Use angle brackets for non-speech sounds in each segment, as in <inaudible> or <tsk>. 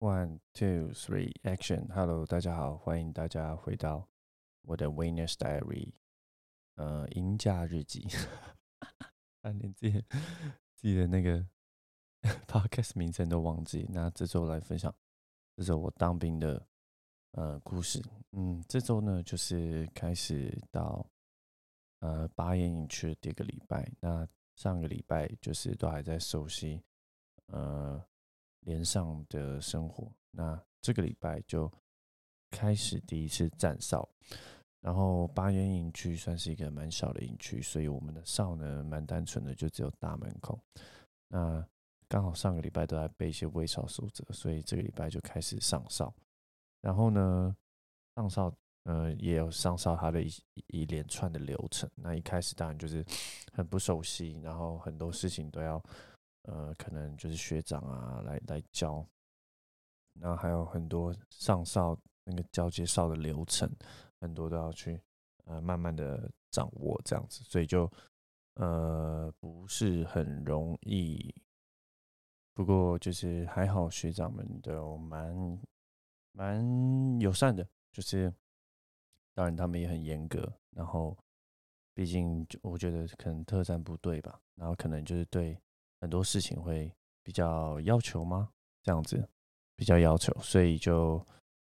One, two, three, action! Hello，大家好，欢迎大家回到我的 Winners Diary，呃，赢家日记。<laughs> 啊，连自己自己的那个 <laughs> podcast 名称都忘记。那这周来分享，这周我当兵的呃故事。嗯，这周呢就是开始到呃八眼营区的第一个礼拜。那上个礼拜就是都还在熟悉，呃。连上的生活，那这个礼拜就开始第一次站哨，然后八元营区算是一个蛮小的营区，所以我们的哨呢蛮单纯的，就只有大门口。那刚好上个礼拜都在背一些微哨守则，所以这个礼拜就开始上哨。然后呢，上哨呃也有上哨它的一一连串的流程。那一开始当然就是很不熟悉，然后很多事情都要。呃，可能就是学长啊，来来教，然后还有很多上哨那个交接哨的流程，很多都要去呃慢慢的掌握这样子，所以就呃不是很容易。不过就是还好，学长们都蛮蛮友善的，就是当然他们也很严格，然后毕竟我觉得可能特战部队吧，然后可能就是对。很多事情会比较要求吗？这样子比较要求，所以就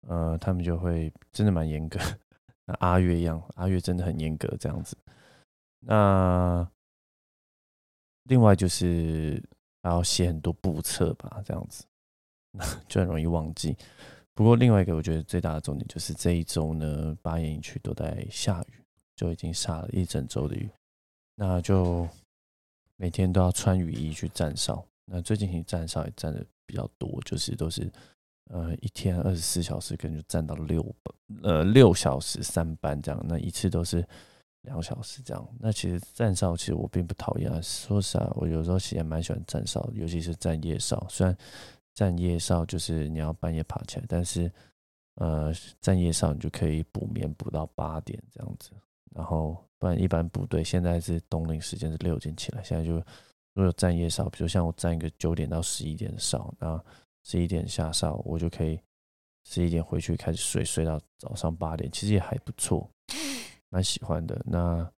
呃，他们就会真的蛮严格。<laughs> 阿月一样，阿月真的很严格这样子。那另外就是要写很多步册吧，这样子 <laughs> 就很容易忘记。不过另外一个我觉得最大的重点就是这一周呢，八眼区都在下雨，就已经下了一整周的雨，那就。每天都要穿雨衣去站哨，那最近你站哨也站的比较多，就是都是呃一天二十四小时，可能就站到六，呃六小时三班这样，那一次都是两小时这样。那其实站哨其实我并不讨厌，说实话，我有时候其实蛮喜欢站哨，尤其是站夜哨。虽然站夜哨就是你要半夜爬起来，但是呃站夜哨你就可以补眠补到八点这样子，然后。不然一般部队现在是冬令时间是六点起来，现在就如果有站夜哨，比如像我站一个九点到十一点的哨，那十一点下哨，我就可以十一点回去开始睡，睡到早上八点，其实也还不错，蛮喜欢的。那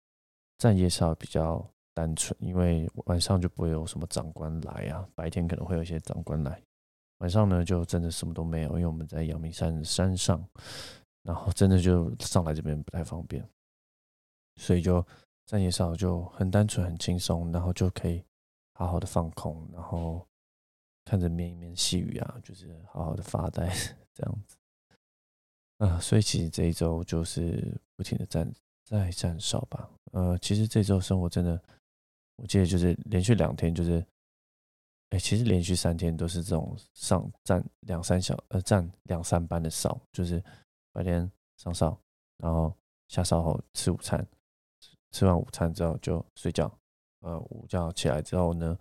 站夜哨比较单纯，因为晚上就不会有什么长官来啊，白天可能会有一些长官来，晚上呢就真的什么都没有，因为我们在阳明山山上，然后真的就上来这边不太方便。所以就站夜哨就很单纯很轻松，然后就可以好好的放空，然后看着绵绵细雨啊，就是好好的发呆 <laughs> 这样子。啊，所以其实这一周就是不停的站在站哨吧。呃，其实这周生活真的，我记得就是连续两天就是，哎，其实连续三天都是这种上站两三小呃站两三班的哨，就是白天上哨，然后下哨后吃午餐。吃完午餐之后就睡觉，呃，午觉起来之后呢，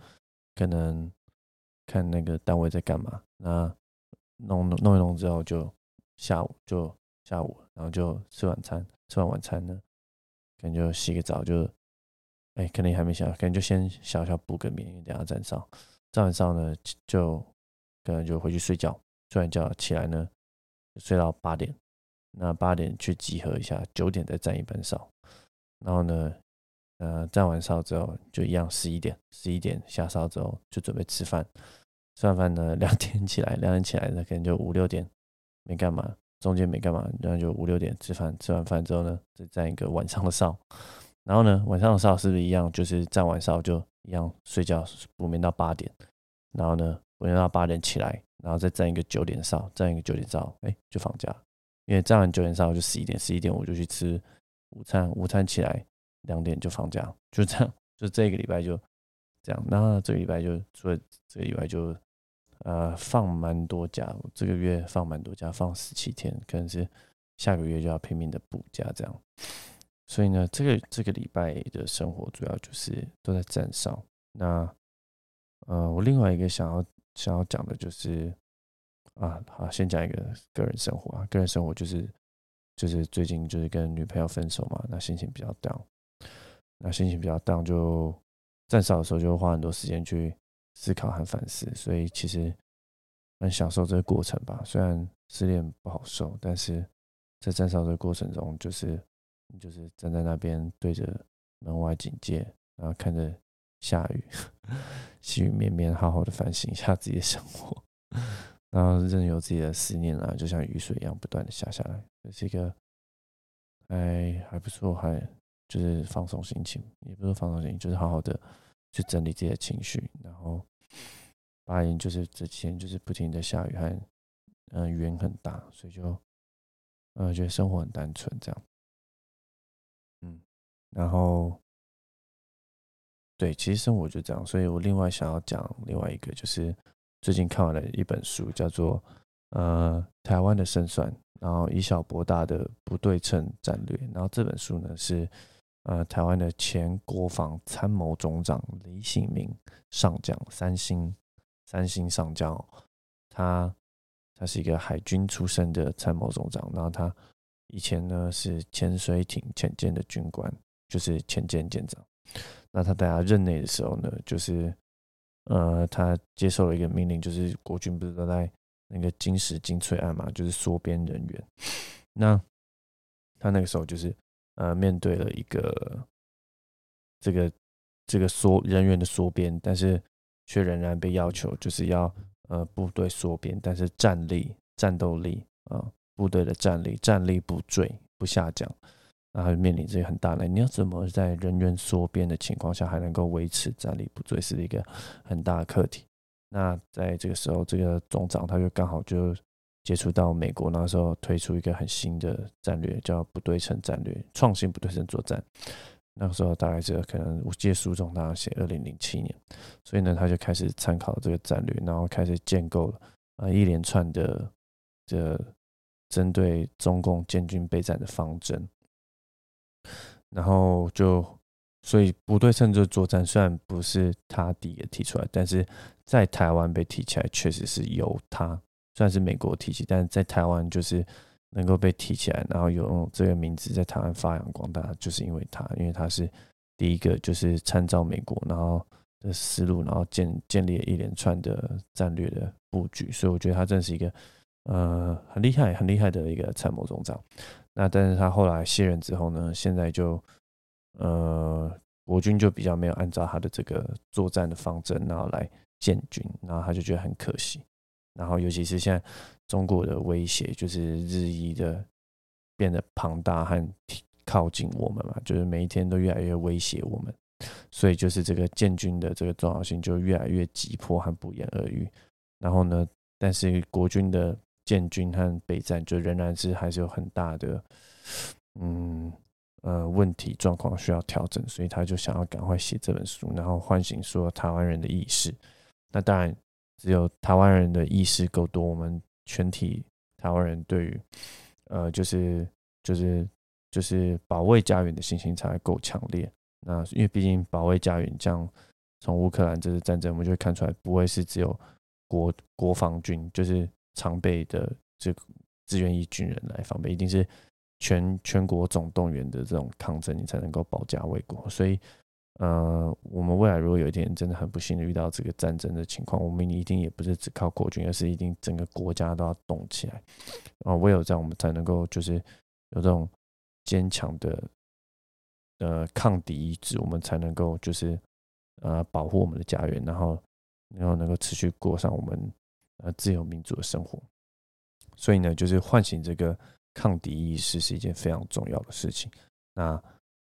可能看那个单位在干嘛，那弄弄一弄之后就下午就下午，然后就吃晚餐，吃完晚餐呢，可能就洗个澡，就哎，可能还没洗，可能就先小小补个眠，等下站哨，站完哨呢就可能就回去睡觉，睡完觉起来呢，睡到八点，那八点去集合一下，九点再站一班哨。然后呢，呃，站完哨之后就一样，十一点，十一点下哨之后就准备吃饭。吃完饭呢，<laughs> 两点起来，两点起来呢，可能就五六点没干嘛，中间没干嘛，然后就五六点吃饭。吃完饭之后呢，再站一个晚上的哨。然后呢，晚上的哨是不是一样？就是站完哨就一样睡觉补眠到八点。然后呢，补眠到八点起来，然后再站一个九点哨，站一个九点哨，哎，就放假。因为站完九点哨就十一点，十一点我就去吃。午餐，午餐起来两点就放假，就这样，就这个礼拜就这样。那这个礼拜就除了这个以外，就呃放蛮多假，这个月放蛮多假，放十七天，可能是下个月就要拼命的补假这样。所以呢，这个这个礼拜的生活主要就是都在站哨。那呃，我另外一个想要想要讲的就是啊，好，先讲一个个人生活啊，个人生活就是。就是最近就是跟女朋友分手嘛，那心情比较 down，那心情比较 down，就站哨的时候就会花很多时间去思考和反思，所以其实很享受这个过程吧。虽然失恋不好受，但是在站哨的过程中，就是你就是站在那边对着门外警戒，然后看着下雨，<laughs> 细雨绵绵，好好的反省一下自己的生活，<laughs> 然后任由自己的思念啊，就像雨水一样不断的下下来，这是一个还还不错，还就是放松心情，也不是放松心情，就是好好的去整理自己的情绪，然后。巴音就是这几天就是不停的下雨，还嗯雨很大，所以就嗯觉得生活很单纯这样，嗯，然后对，其实生活就这样，所以我另外想要讲另外一个，就是最近看完了一本书，叫做呃台湾的胜算，然后以小博大的不对称战略，然后这本书呢是呃台湾的前国防参谋总长李醒明上将，三星。三星上将，他他是一个海军出身的参谋总长，然后他以前呢是潜水艇潜舰的军官，就是潜舰舰长。那他在他任内的时候呢，就是呃，他接受了一个命令，就是国军不是都在那个金石精粹案嘛，就是缩编人员。那他那个时候就是呃，面对了一个这个这个缩人员的缩编，但是。却仍然被要求就是要呃部队缩编，但是战力、战斗力啊，部队的战力、战力不坠不下降，然后面临这个很大的，你要怎么在人员缩编的情况下还能够维持战力不坠，是一个很大的课题。那在这个时候，这个总长他就刚好就接触到美国那时候推出一个很新的战略，叫不对称战略，创新不对称作战。那个时候大概是可能我借书中大概写二零零七年，所以呢他就开始参考这个战略，然后开始建构了啊一连串的这针对中共建军备战的方针，然后就所以不对称这作战虽然不是他第一个提出来，但是在台湾被提起来确实是由他，虽然是美国提起，但是在台湾就是。能够被提起来，然后有这个名字在台湾发扬光大，就是因为他，因为他是第一个，就是参照美国，然后的思路，然后建建立了一连串的战略的布局，所以我觉得他真是一个呃很厉害、很厉害的一个参谋总长。那但是他后来卸任之后呢，现在就呃国军就比较没有按照他的这个作战的方针，然后来建军，然后他就觉得很可惜。然后，尤其是现在中国的威胁就是日益的变得庞大和靠近我们嘛，就是每一天都越来越威胁我们，所以就是这个建军的这个重要性就越来越急迫和不言而喻。然后呢，但是国军的建军和备战就仍然是还是有很大的嗯呃问题状况需要调整，所以他就想要赶快写这本书，然后唤醒说台湾人的意识。那当然。只有台湾人的意识够多，我们全体台湾人对于，呃，就是就是就是保卫家园的信心才够强烈。那因为毕竟保卫家园，这样从乌克兰这次战争，我们就会看出来，不会是只有国国防军，就是常备的这个志愿役军人来防备，一定是全全国总动员的这种抗争，你才能够保家卫国。所以。呃，我们未来如果有一天真的很不幸的遇到这个战争的情况，我们一定也不是只靠国军，而是一定整个国家都要动起来。啊，唯有这样，我们才能够就是有这种坚强的呃抗敌意志，我们才能够就是呃保护我们的家园，然后然后能够持续过上我们呃自由民主的生活。所以呢，就是唤醒这个抗敌意识是一件非常重要的事情。那。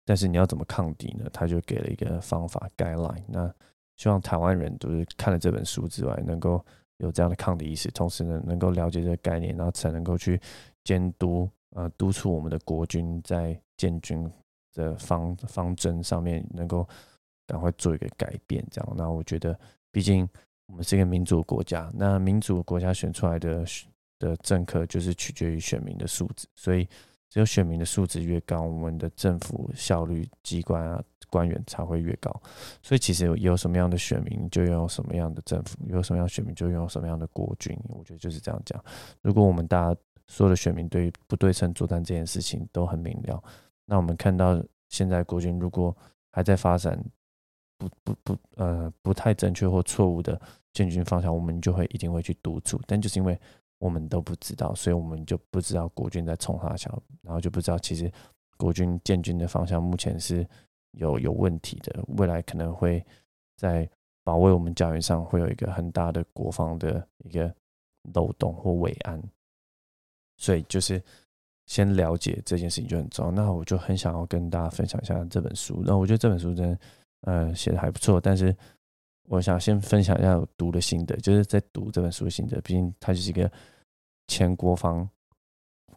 但是你要怎么抗敌呢？他就给了一个方法 guideline。那希望台湾人就是看了这本书之外，能够有这样的抗敌意识，同时呢，能够了解这个概念，然后才能够去监督呃督促我们的国军在建军的方方针上面能够赶快做一个改变。这样，那我觉得，毕竟我们是一个民主国家，那民主国家选出来的的政客就是取决于选民的素质，所以。只有选民的素质越高，我们的政府效率、机关啊、官员才会越高。所以其实有什么样的选民，就拥有什么样的政府；有什么样选民，就拥有什么样的国军。我觉得就是这样讲。如果我们大家所有的选民对于不对称作战这件事情都很明了，那我们看到现在国军如果还在发展不不不呃不太正确或错误的建军方向，我们就会一定会去督促。但就是因为我们都不知道，所以我们就不知道国军在冲他桥，然后就不知道其实国军建军的方向目前是有有问题的，未来可能会在保卫我们家园上会有一个很大的国防的一个漏洞或伟岸，所以就是先了解这件事情就很重要。那我就很想要跟大家分享一下这本书，那我觉得这本书真的呃写的还不错，但是。我想先分享一下我读的心得，就是在读这本书的心得。毕竟他就是一个前国防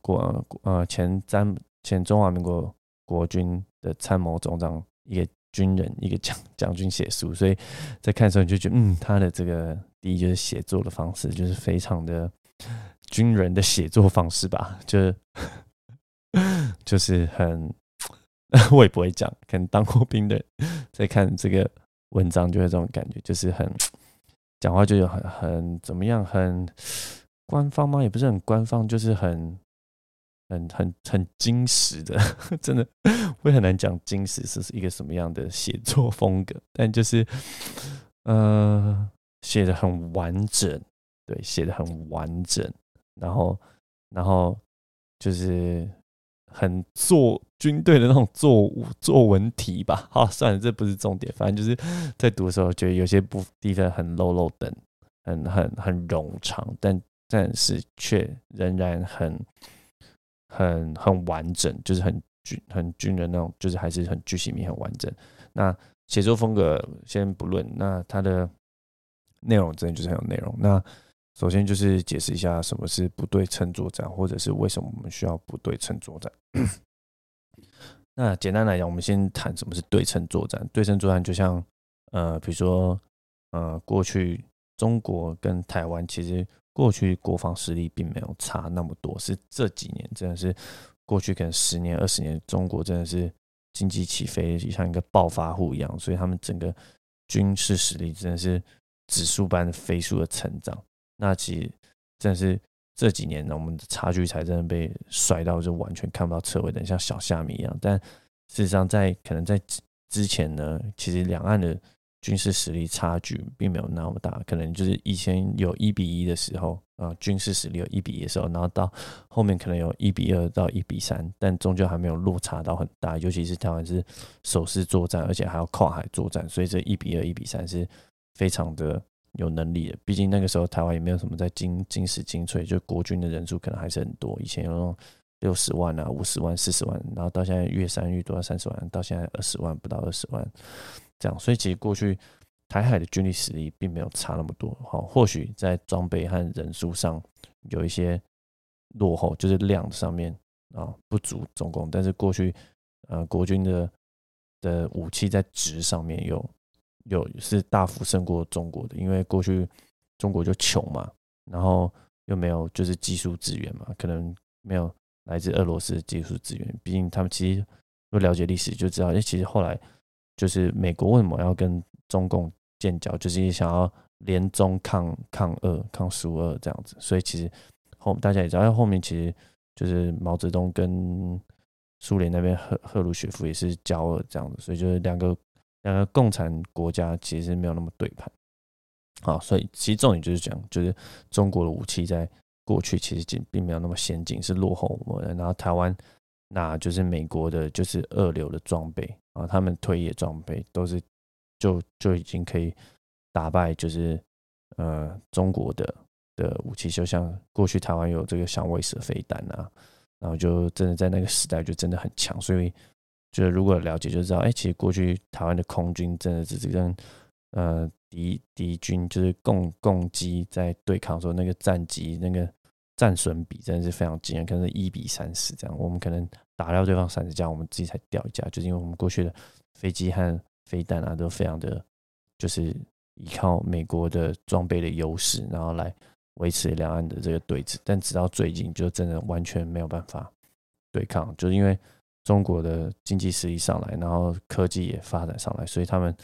国呃前参前中华民国国军的参谋总长，一个军人，一个将将军写书，所以在看的时候你就觉得，嗯，他的这个第一就是写作的方式，就是非常的军人的写作方式吧，就是 <laughs> 就是很 <laughs> 我也不会讲，可能当过兵的在看这个。文章就会这种感觉，就是很 <tsk> 讲话就有很很怎么样，很官方吗？也不是很官方，就是很很很很精实的，<laughs> 真的会很难讲精实是一个什么样的写作风格，但就是呃写的很完整，对，写的很完整，然后然后就是。很做军队的那种作作文题吧，<laughs> 好，算了，这不是重点，反正就是在读的时候，觉得有些部地方很 low low 等，很很很冗长，但但是却仍然很很很完整，就是很军很军人那种，就是还是很巨细密很完整。那写作风格先不论，那它的内容真的就是很有内容。那首先就是解释一下什么是不对称作战，或者是为什么我们需要不对称作战。<coughs> 那简单来讲，我们先谈什么是对称作战。对称作战就像，呃，比如说，呃，过去中国跟台湾其实过去国防实力并没有差那么多，是这几年真的是过去可能十年、二十年，中国真的是经济起飞，像一个暴发户一样，所以他们整个军事实力真的是指数般飞速的成长。那其实真的是这几年呢，我们的差距才真的被甩到就完全看不到车尾灯，像小虾米一样。但事实上，在可能在之前呢，其实两岸的军事实力差距并没有那么大。可能就是以前有一比一的时候啊，军事实力有一比一的时候，然后到后面可能有一比二到一比三，但终究还没有落差到很大。尤其是台湾是首次作战，而且还要跨海作战，所以这一比二、一比三是非常的。有能力的，毕竟那个时候台湾也没有什么在精精实精粹，就国军的人数可能还是很多。以前有那种六十万啊、五十万、四十万，然后到现在越删越多，到三十万，到现在二十万不到二十万这样。所以其实过去台海的军力实力并没有差那么多。好，或许在装备和人数上有一些落后，就是量上面啊不足总共。但是过去呃国军的的武器在值上面有。有是大幅胜过中国的，因为过去中国就穷嘛，然后又没有就是技术资源嘛，可能没有来自俄罗斯的技术资源。毕竟他们其实不了解历史就知道，哎，其实后来就是美国为什么要跟中共建交，就是想要联中抗抗俄、抗苏俄这样子。所以其实后大家也知道，后面其实就是毛泽东跟苏联那边赫赫鲁雪夫也是交恶这样子，所以就是两个。呃共产国家其实没有那么对盘，好，所以其实重点就是讲，就是中国的武器在过去其实并并没有那么先进，是落后我们。然后台湾那就是美国的，就是二流的装备啊，他们退役装备都是就就已经可以打败，就是呃中国的的武器，就像过去台湾有这个响尾蛇飞弹啊，然后就真的在那个时代就真的很强，所以。就是如果了解就知道，哎，其实过去台湾的空军真的只是跟呃敌敌军就是共共机在对抗，说那个战机那个战损比真的是非常惊人，可能是一比三十这样。我们可能打掉对方三十架，我们自己才掉一架，就是因为我们过去的飞机和飞弹啊都非常的，就是依靠美国的装备的优势，然后来维持两岸的这个对峙。但直到最近，就真的完全没有办法对抗，就是因为。中国的经济实力上来，然后科技也发展上来，所以他们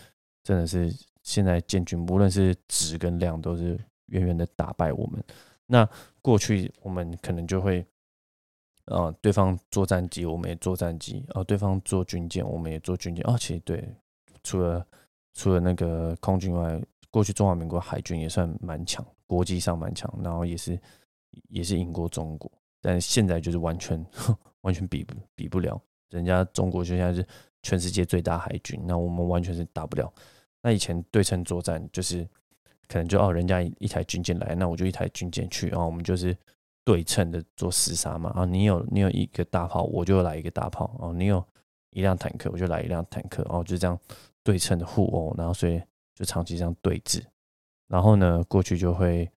真的是现在建军，无论是质跟量，都是远远的打败我们。那过去我们可能就会，啊，对方做战机，我们也做战机；，啊，对方做军舰，我们也做军舰。哦，其实对，除了除了那个空军外，过去中华民国海军也算蛮强，国际上蛮强，然后也是也是赢过中国，但现在就是完全 <laughs> 完全比不比不了，人家中国就现在是全世界最大海军，那我们完全是打不了。那以前对称作战就是可能就哦，人家一台军舰来，那我就一台军舰去，然后我们就是对称的做厮杀嘛。啊，你有你有一个大炮，我就来一个大炮哦，你有一辆坦克，我就来一辆坦克，哦，就这样对称的互殴，然后所以。就长期这样对峙，然后呢，过去就会，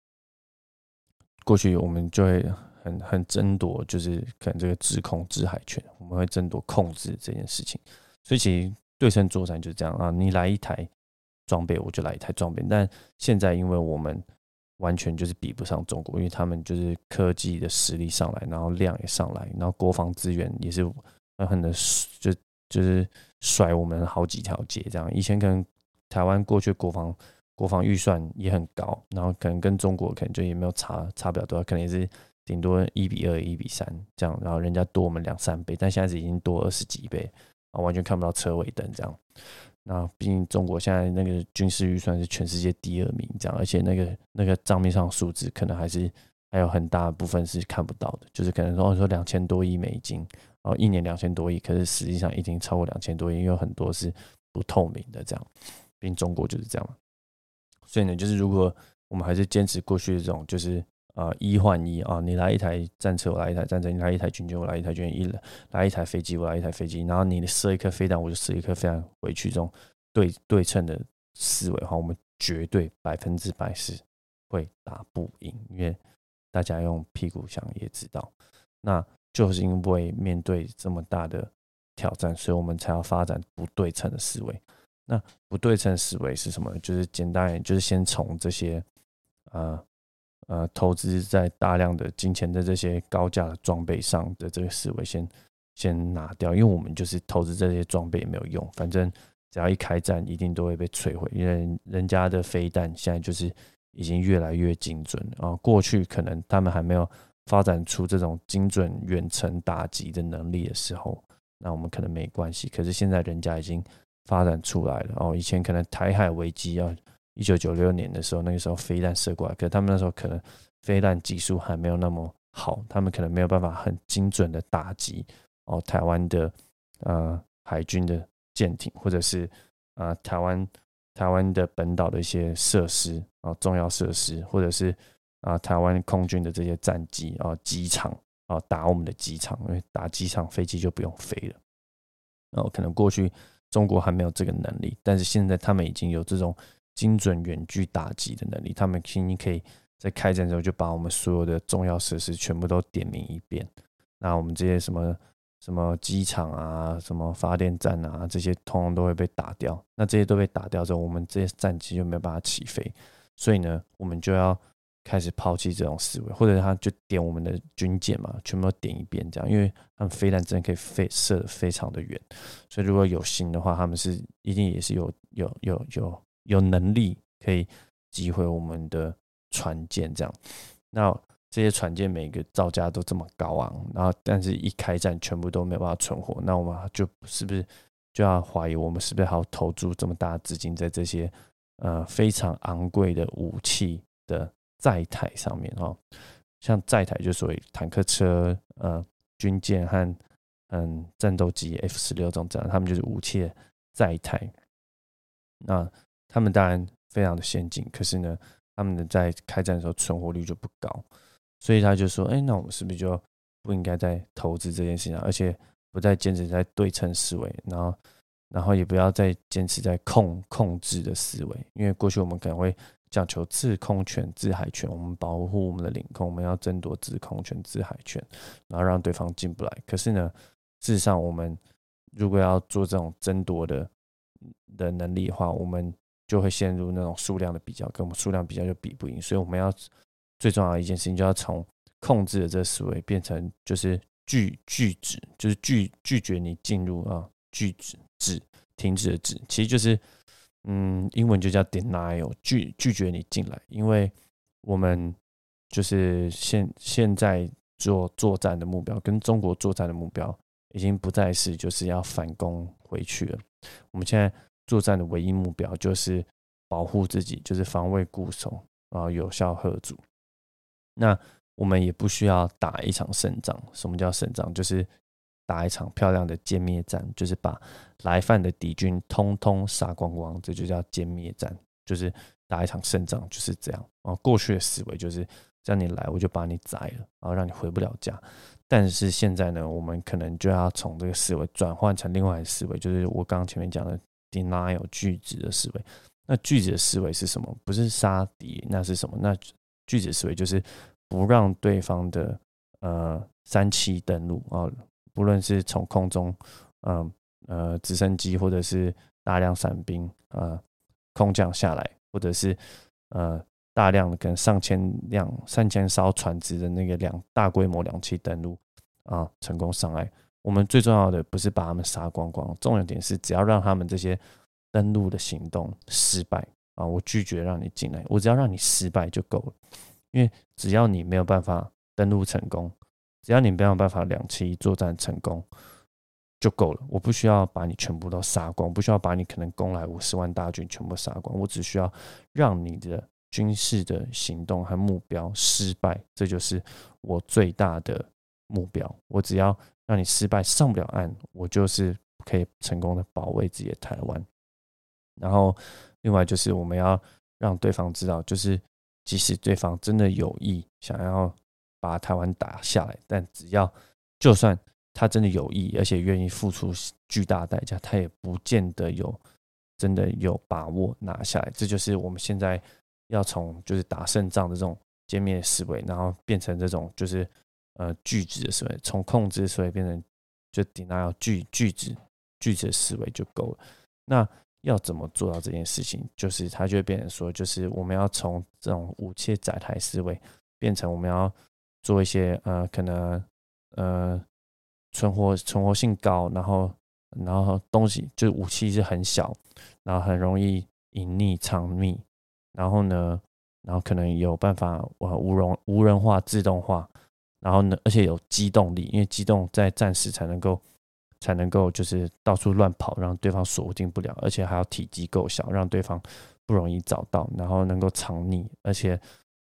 过去我们就会很很争夺，就是可能这个制空制海权，我们会争夺控制这件事情。所以其实对称作战就是这样啊，你来一台装备，我就来一台装备。但现在因为我们完全就是比不上中国，因为他们就是科技的实力上来，然后量也上来，然后国防资源也是狠狠的就就是甩我们好几条街这样。以前可能。台湾过去国防国防预算也很高，然后可能跟中国可能就也没有差差不了多少，可能也是顶多一比二、一比三这样，然后人家多我们两三倍，但现在是已经多二十几倍啊，完全看不到车尾灯这样。那毕竟中国现在那个军事预算是全世界第二名这样，而且那个那个账面上数字可能还是还有很大部分是看不到的，就是可能说说两千多亿美金，然后一年两千多亿，可是实际上已经超过两千多亿，因为很多是不透明的这样。并中国就是这样嘛，所以呢，就是如果我们还是坚持过去的这种，就是呃一换一啊，你来一台战车，我来一台战车；你来一台军舰，我来一台军舰；一来一台飞机，我来一台飞机。然后你射一颗飞弹，我就射一颗飞弹回去。这种对对称的思维的话，我们绝对百分之百是会打不赢，因为大家用屁股想也知道，那就是因为面对这么大的挑战，所以我们才要发展不对称的思维。那不对称思维是什么？就是简单，就是先从这些，呃呃，投资在大量的金钱的这些高价的装备上的这个思维先先拿掉，因为我们就是投资这些装备也没有用，反正只要一开战，一定都会被摧毁。因为人家的飞弹现在就是已经越来越精准啊，过去可能他们还没有发展出这种精准远程打击的能力的时候，那我们可能没关系。可是现在人家已经。发展出来了哦，以前可能台海危机啊，一九九六年的时候，那个时候飞弹射过来，可是他们那时候可能飞弹技术还没有那么好，他们可能没有办法很精准的打击哦台湾的呃海军的舰艇，或者是啊台湾台湾的本岛的一些设施啊重要设施，或者是啊台湾空军的这些战机啊机场啊打我们的机场，因为打机场飞机就不用飞了，然后可能过去。中国还没有这个能力，但是现在他们已经有这种精准远距打击的能力。他们轻易可以在开战之后就把我们所有的重要设施全部都点名一遍。那我们这些什么什么机场啊、什么发电站啊，这些通通都会被打掉。那这些都被打掉之后，我们这些战机就没有办法起飞。所以呢，我们就要。开始抛弃这种思维，或者他就点我们的军舰嘛，全部都点一遍这样，因为他们飞弹真的可以飞射的非常的远，所以如果有心的话，他们是一定也是有有有有有能力可以击毁我们的船舰这样。那这些船舰每个造价都这么高昂，然后但是一开战全部都没有办法存活，那我们就是不是就要怀疑我们是不是还要投注这么大的资金在这些呃非常昂贵的武器的？载台上面哈，像载台就所谓坦克车、呃军舰和嗯战斗机 F 十六这种这样，他们就是武器载台。那他们当然非常的先进，可是呢，他们的在开战的时候存活率就不高，所以他就说：“哎，那我们是不是就不应该再投资这件事情，而且不再坚持在对称思维，然后，然后也不要再坚持在控控制的思维，因为过去我们可能会。”讲求制空权、制海权，我们保护我们的领空，我们要争夺制空权、制海权，然后让对方进不来。可是呢，事实上，我们如果要做这种争夺的的能力的话，我们就会陷入那种数量的比较，跟我们数量比较就比不赢。所以我们要最重要的一件事情，就要从控制的这思维变成就是拒拒止，就是拒拒绝你进入啊，拒止止停止的止，其实就是。嗯，英文就叫 denial，拒拒绝你进来，因为我们就是现现在做作战的目标，跟中国作战的目标已经不再是就是要反攻回去了。我们现在作战的唯一目标就是保护自己，就是防卫固守，然后有效贺阻。那我们也不需要打一场胜仗。什么叫胜仗？就是打一场漂亮的歼灭战，就是把来犯的敌军通通杀光光，这就叫歼灭战，就是打一场胜仗，就是这样。啊，过去的思维就是，只要你来，我就把你宰了，然后让你回不了家。但是现在呢，我们可能就要从这个思维转换成另外的思维，就是我刚刚前面讲的 denial 拒止的思维。那拒止的思维是什么？不是杀敌，那是什么？那拒止思维就是。不让对方的呃三栖登陆啊，不论是从空中，嗯呃直升机或者是大量伞兵啊空降下来，或者是呃大量的跟上千辆、上千艘船只的那个两大规模两栖登陆啊成功上岸。我们最重要的不是把他们杀光光，重要点是只要让他们这些登陆的行动失败啊，我拒绝让你进来，我只要让你失败就够了。因为只要你没有办法登陆成功，只要你没有办法两栖作战成功就够了。我不需要把你全部都杀光，不需要把你可能攻来五十万大军全部杀光。我只需要让你的军事的行动和目标失败，这就是我最大的目标。我只要让你失败上不了岸，我就是可以成功的保卫自己的台湾。然后，另外就是我们要让对方知道，就是。即使对方真的有意想要把台湾打下来，但只要就算他真的有意，而且愿意付出巨大代价，他也不见得有真的有把握拿下来。这就是我们现在要从就是打胜仗的这种歼灭思维，然后变成这种就是呃句子的思维，从控制思维变成就 denial 拒拒止拒止的思维就够了。那要怎么做到这件事情？就是他就会变成说，就是我们要从这种武器载台思维，变成我们要做一些呃，可能呃存活存活性高，然后然后东西就武器是很小，然后很容易隐匿藏匿，然后呢，然后可能有办法呃无人无人化自动化，然后呢，而且有机动力，因为机动在战时才能够。才能够就是到处乱跑，让对方锁定不了，而且还要体积够小，让对方不容易找到，然后能够藏匿，而且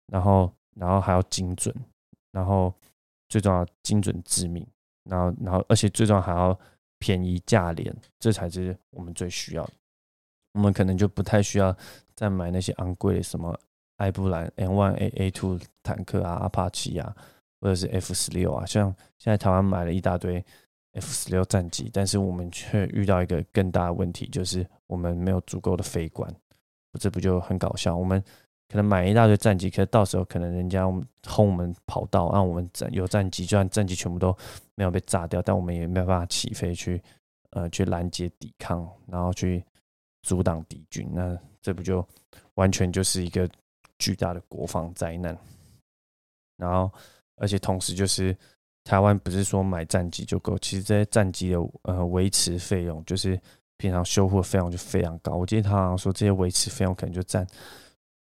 然后然后还要精准，然后最重要精准致命，然后然后而且最重要还要便宜价廉，这才是我们最需要的。我们可能就不太需要再买那些昂贵的什么埃布兰 N one A A two 坦克啊、阿帕奇啊，或者是 F 十六啊，像现在台湾买了一大堆。F 十六战机，但是我们却遇到一个更大的问题，就是我们没有足够的飞官，这不就很搞笑？我们可能买一大堆战机，可是到时候可能人家轰我们跑道，让我们战有战机，就算战机全部都没有被炸掉，但我们也没有办法起飞去呃去拦截抵抗，然后去阻挡敌军，那这不就完全就是一个巨大的国防灾难？然后而且同时就是。台湾不是说买战机就够，其实这些战机的呃维持费用，就是平常修护费用就非常高。我记得他好像说这些维持费用可能就占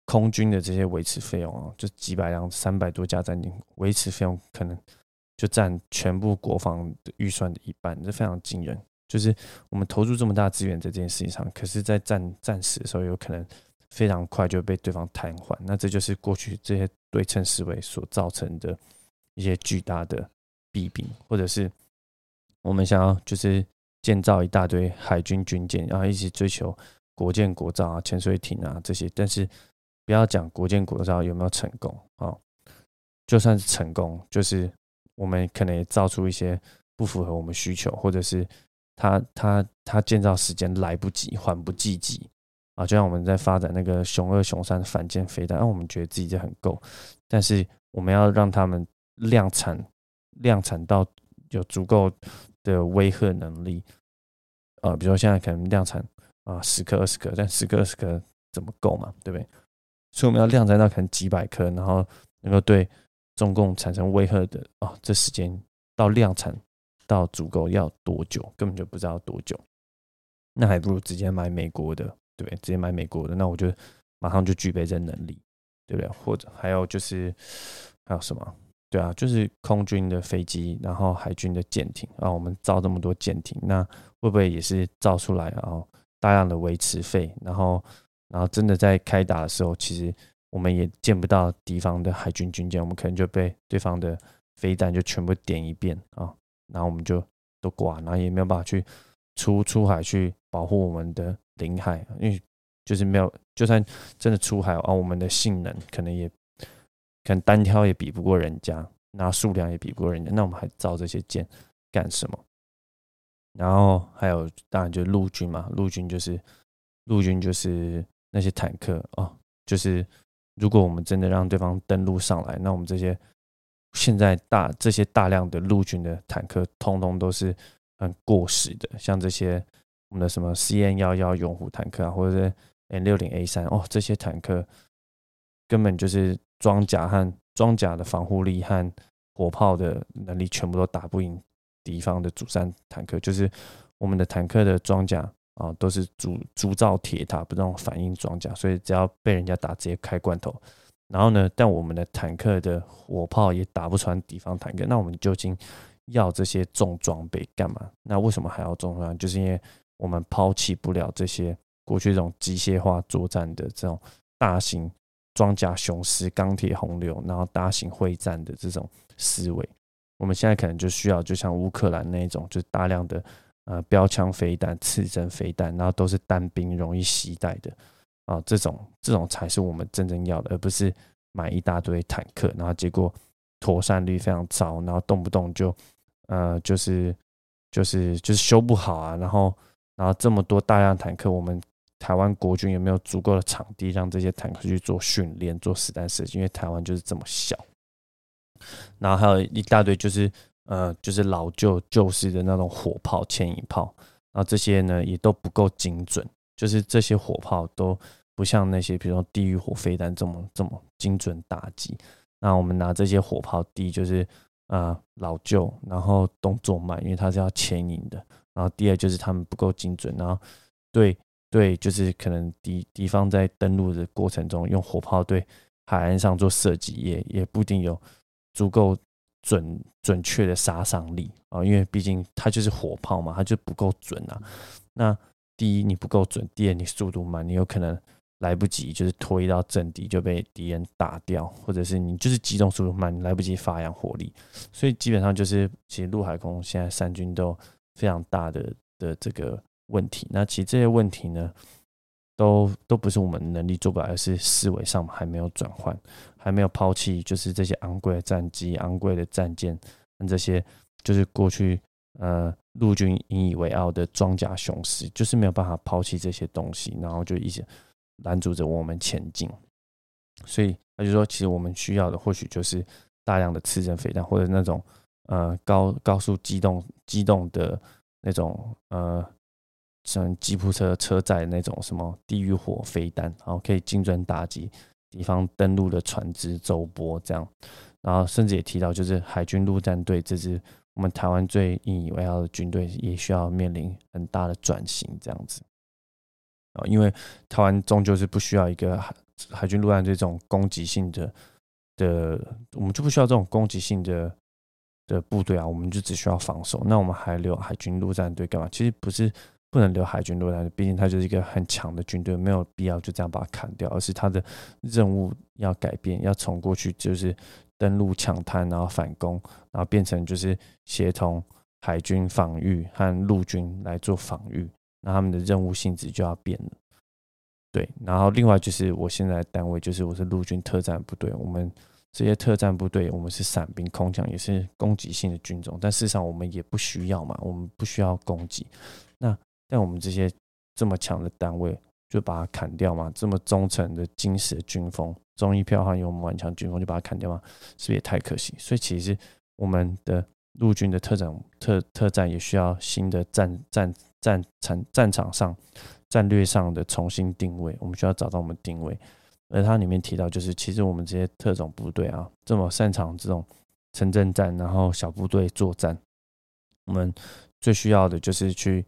空军的这些维持费用啊，就几百辆、三百多架战机维持费用可能就占全部国防的预算的一半，这非常惊人。就是我们投入这么大资源在这件事情上，可是，在战战时的时候，有可能非常快就被对方瘫痪。那这就是过去这些对称思维所造成的一些巨大的。弊病，或者是我们想要就是建造一大堆海军军舰，然后一起追求国建国造啊、潜水艇啊这些，但是不要讲国建国造有没有成功啊，就算是成功，就是我们可能也造出一些不符合我们需求，或者是他他他建造时间来不及、缓不济急啊，就像我们在发展那个熊二、熊三反舰飞弹，让我们觉得自己就很够，但是我们要让他们量产。量产到有足够的威慑能力，呃，比如说现在可能量产啊十颗二十颗，但十颗二十颗怎么够嘛？对不对？所以我们要量产到可能几百颗，然后能够对中共产生威慑的啊，这时间到量产到足够要多久？根本就不知道多久。那还不如直接买美国的，对不对？直接买美国的，那我就马上就具备这能力，对不对？或者还有就是还有什么？对啊，就是空军的飞机，然后海军的舰艇啊。我们造这么多舰艇，那会不会也是造出来啊？大量的维持费，然后然后真的在开打的时候，其实我们也见不到敌方的海军军舰，我们可能就被对方的飞弹就全部点一遍啊，然后我们就都挂，然后也没有办法去出出海去保护我们的领海，因为就是没有，就算真的出海啊，我们的性能可能也能单挑也比不过人家，然后数量也比不过人家，那我们还造这些舰干什么？然后还有，当然就是陆军嘛，陆军就是陆军就是那些坦克哦，就是如果我们真的让对方登陆上来，那我们这些现在大这些大量的陆军的坦克，通通都是很过时的，像这些我们的什么 CN 幺幺永虎坦克啊，或者是 N 六零 A 三哦，这些坦克根本就是装甲和装甲的防护力和火炮的能力全部都打不赢。敌方的主战坦克就是我们的坦克的装甲啊，都是主铸造铁塔，不那种反应装甲，所以只要被人家打，直接开罐头。然后呢，但我们的坦克的火炮也打不穿敌方坦克，那我们究竟要这些重装备干嘛？那为什么还要重装？就是因为我们抛弃不了这些过去这种机械化作战的这种大型装甲雄狮、钢铁洪流，然后大型会战的这种思维。我们现在可能就需要，就像乌克兰那种，就是大量的呃标枪飞弹、刺针飞弹，然后都是单兵容易携带的啊，这种这种才是我们真正要的，而不是买一大堆坦克，然后结果妥善率非常糟，然后动不动就呃就是就是就是修不好啊，然后然后这么多大量坦克，我们台湾国军有没有足够的场地让这些坦克去做训练、做实弹射击？因为台湾就是这么小。然后还有一大堆，就是呃，就是老旧旧式的那种火炮、牵引炮，然后这些呢也都不够精准，就是这些火炮都不像那些，比如说地狱火飞弹这么这么精准打击。那我们拿这些火炮，第一就是呃老旧，然后动作慢，因为它是要牵引的。然后第二就是他们不够精准，然后对对，就是可能敌敌方在登陆的过程中用火炮对海岸上做射击，也也不一定有。足够准准确的杀伤力啊，因为毕竟它就是火炮嘛，它就不够准啊。那第一你不够准，第二你速度慢，你有可能来不及就是推到阵地就被敌人打掉，或者是你就是机动速度慢，你来不及发扬火力。所以基本上就是其实陆海空现在三军都非常大的的这个问题。那其实这些问题呢？都都不是我们能力做不来，而是思维上还没有转换，还没有抛弃，就是这些昂贵的战机、昂贵的战舰，跟这些就是过去呃陆军引以为傲的装甲雄狮，就是没有办法抛弃这些东西，然后就一直拦阻着我们前进。所以他就说，其实我们需要的或许就是大量的刺针飞弹，或者那种呃高高速机动机动的那种呃。像吉普车车载那种什么地狱火飞弹，然后可以精准打击敌方登陆的船只、舟波这样，然后甚至也提到，就是海军陆战队这支我们台湾最引以为傲的军队，也需要面临很大的转型这样子啊，因为台湾终究是不需要一个海海军陆战队这种攻击性的的，我们就不需要这种攻击性的的部队啊，我们就只需要防守，那我们还留海军陆战队干嘛？其实不是。不能留海军陆战队，毕竟他就是一个很强的军队，没有必要就这样把它砍掉。而是他的任务要改变，要从过去就是登陆抢滩，然后反攻，然后变成就是协同海军防御和陆军来做防御。那他们的任务性质就要变了。对，然后另外就是我现在单位就是我是陆军特战部队，我们这些特战部队，我们是伞兵、空降，也是攻击性的军种。但事实上我们也不需要嘛，我们不需要攻击。那但我们这些这么强的单位，就把它砍掉嘛？这么忠诚的金石的军风，忠义票还有我们顽强军风，就把它砍掉吗？是不是也太可惜？所以其实我们的陆军的特长特特战也需要新的战战战场战场上战略上的重新定位。我们需要找到我们定位。而它里面提到，就是其实我们这些特种部队啊，这么擅长这种城镇战，然后小部队作战，我们最需要的就是去。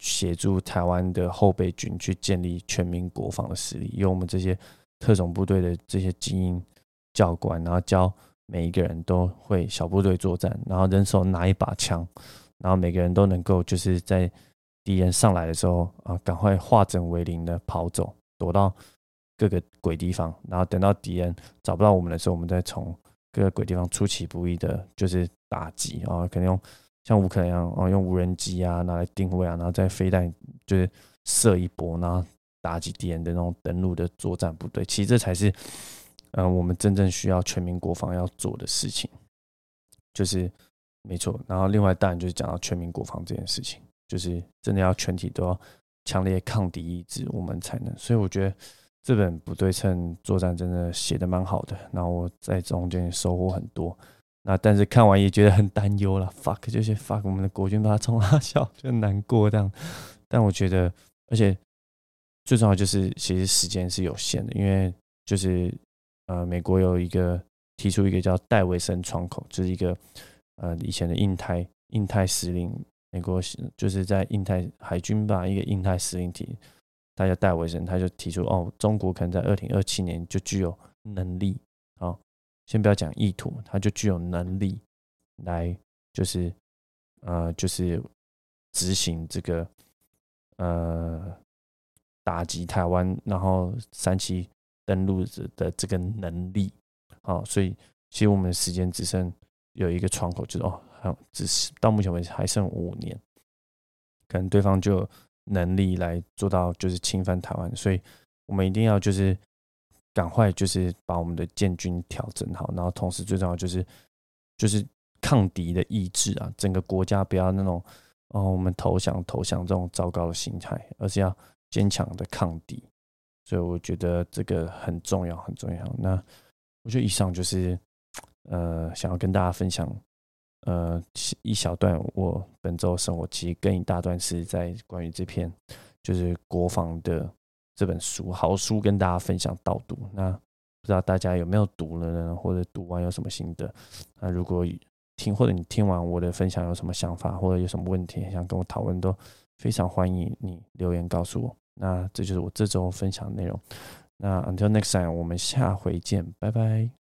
协助台湾的后备军去建立全民国防的实力，由我们这些特种部队的这些精英教官，然后教每一个人都会小部队作战，然后人手拿一把枪，然后每个人都能够就是在敌人上来的时候啊，赶快化整为零的跑走，躲到各个鬼地方，然后等到敌人找不到我们的时候，我们再从各个鬼地方出其不意的，就是打击啊，可能用像乌克兰一样啊，用无人机啊拿来定位啊，然后再飞弹就是射一波，然后打击敌人的那种登陆的作战部队。其实这才是嗯，我们真正需要全民国防要做的事情，就是没错。然后另外当然就是讲到全民国防这件事情。就是真的要全体都要强烈抗敌意志，我们才能。所以我觉得这本不对称作战真的写的蛮好的，然后我在中间收获很多。那但是看完也觉得很担忧了，fuck 就是 fuck 我们的国军把他冲他笑，就难过这样。但我觉得，而且最重要就是，其实时间是有限的，因为就是呃，美国有一个提出一个叫戴维森窗口，就是一个呃以前的印太印太司令。美国就是在印太海军吧，一个印太司令体，大家戴维森他就提出哦，中国可能在二零二七年就具有能力，先不要讲意图，他就具有能力来就是呃就是执行这个呃打击台湾，然后三期登陆的这个能力，好，所以其实我们的时间只剩有一个窗口，就是哦。还只是到目前为止还剩五年，可能对方就有能力来做到就是侵犯台湾，所以我们一定要就是赶快就是把我们的建军调整好，然后同时最重要就是就是抗敌的意志啊，整个国家不要那种哦我们投降投降这种糟糕的心态，而是要坚强的抗敌，所以我觉得这个很重要很重要。那我觉得以上就是呃想要。跟大家分享。呃，一小段我本周生活，其实跟一大段是在关于这篇就是国防的这本书好书，跟大家分享导读。那不知道大家有没有读了呢？或者读完有什么心得？那如果听或者你听完我的分享有什么想法，或者有什么问题想跟我讨论，都非常欢迎你留言告诉我。那这就是我这周分享的内容。那 Until next time，我们下回见，拜拜。